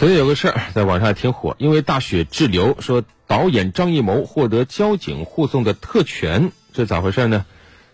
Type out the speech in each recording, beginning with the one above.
昨天有个事儿在网上还挺火，因为大雪滞留，说导演张艺谋获得交警护送的特权，这咋回事呢？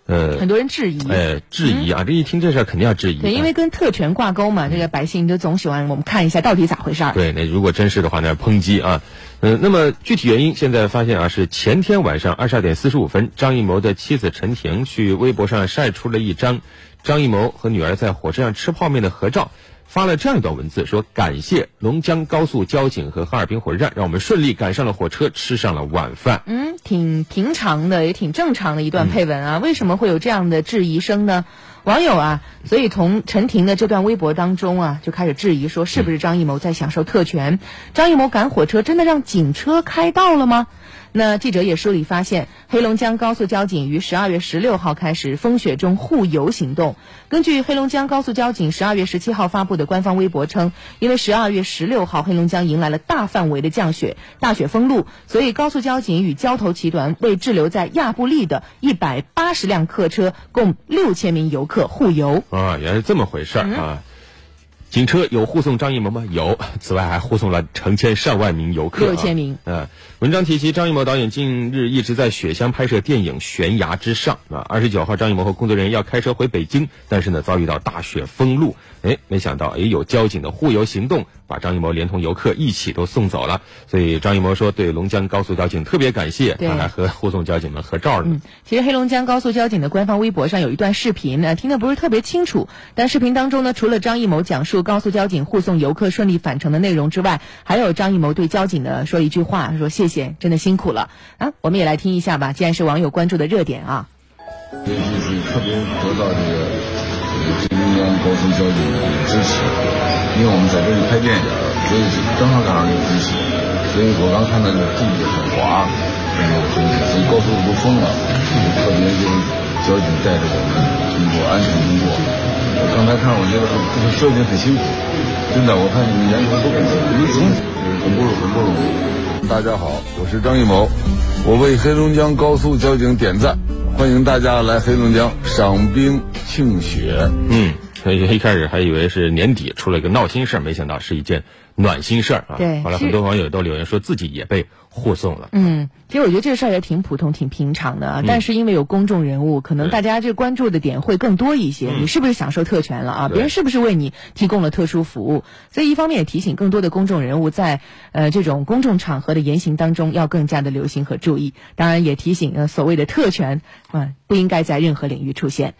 呃，很多人质疑，呃，质疑啊！这一听这事儿肯定要质疑。对，因为跟特权挂钩嘛，这个百姓都总喜欢我们看一下到底咋回事儿。对，那如果真是的话，那抨击啊。嗯，那么具体原因现在发现啊，是前天晚上二十二点四十五分，张艺谋的妻子陈婷去微博上晒出了一张张艺谋和女儿在火车上吃泡面的合照。发了这样一段文字，说感谢龙江高速交警和哈尔滨火车站，让我们顺利赶上了火车，吃上了晚饭。嗯，挺平常的，也挺正常的一段配文啊。为什么会有这样的质疑声呢？网友啊，所以从陈婷的这段微博当中啊，就开始质疑说，是不是张艺谋在享受特权？张艺谋赶火车真的让警车开道了吗？那记者也梳理发现，黑龙江高速交警于十二月十六号开始风雪中护游行动。根据黑龙江高速交警十二月十七号发布的官方微博称，因为十二月十六号黑龙江迎来了大范围的降雪，大雪封路，所以高速交警与交投集团为滞留在亚布力的一百八十辆客车，共六千名游客护游。啊，原来是这么回事儿啊！警车有护送张艺谋吗？有。此外，还护送了成千上万名游客。六千名。呃，文章提及，张艺谋导演近日一直在雪乡拍摄电影《悬崖之上》啊。二十九号，张艺谋和工作人员要开车回北京，但是呢，遭遇到大雪封路。哎，没想到，哎，有交警的护游行动，把张艺谋连同游客一起都送走了。所以张艺谋说，对龙江高速交警特别感谢，他还和护送交警们合照呢。嗯，其实黑龙江高速交警的官方微博上有一段视频呢，听得不是特别清楚。但视频当中呢，除了张艺谋讲述高速交警护送游客顺利返程的内容之外，还有张艺谋对交警的说一句话，说谢谢，真的辛苦了啊。我们也来听一下吧，既然是网友关注的热点啊。这次特别得到这个。黑龙江高速交警的支持，因为我们在这里拍电影，所以正好赶上这个支持。所以我刚看到这个地很滑，那个东西，所以高速都封了，特别就是交警带着我们通过安全通过。刚才看，我觉得这个交警很辛苦，真的，我看你们沿途都很辛苦，很，很不容易。大家好，我是张艺谋，我为黑龙江高速交警点赞。欢迎大家来黑龙江赏冰庆雪。嗯，一开始还以为是年底出了一个闹心事儿，没想到是一件暖心事儿啊。对，后来很多网友都留言说自己也被。护送了，嗯，其实我觉得这个事儿也挺普通、挺平常的啊，但是因为有公众人物，可能大家这关注的点会更多一些。你是不是享受特权了啊？别人是不是为你提供了特殊服务？所以一方面也提醒更多的公众人物在呃这种公众场合的言行当中要更加的留心和注意。当然也提醒呃所谓的特权啊不应该在任何领域出现。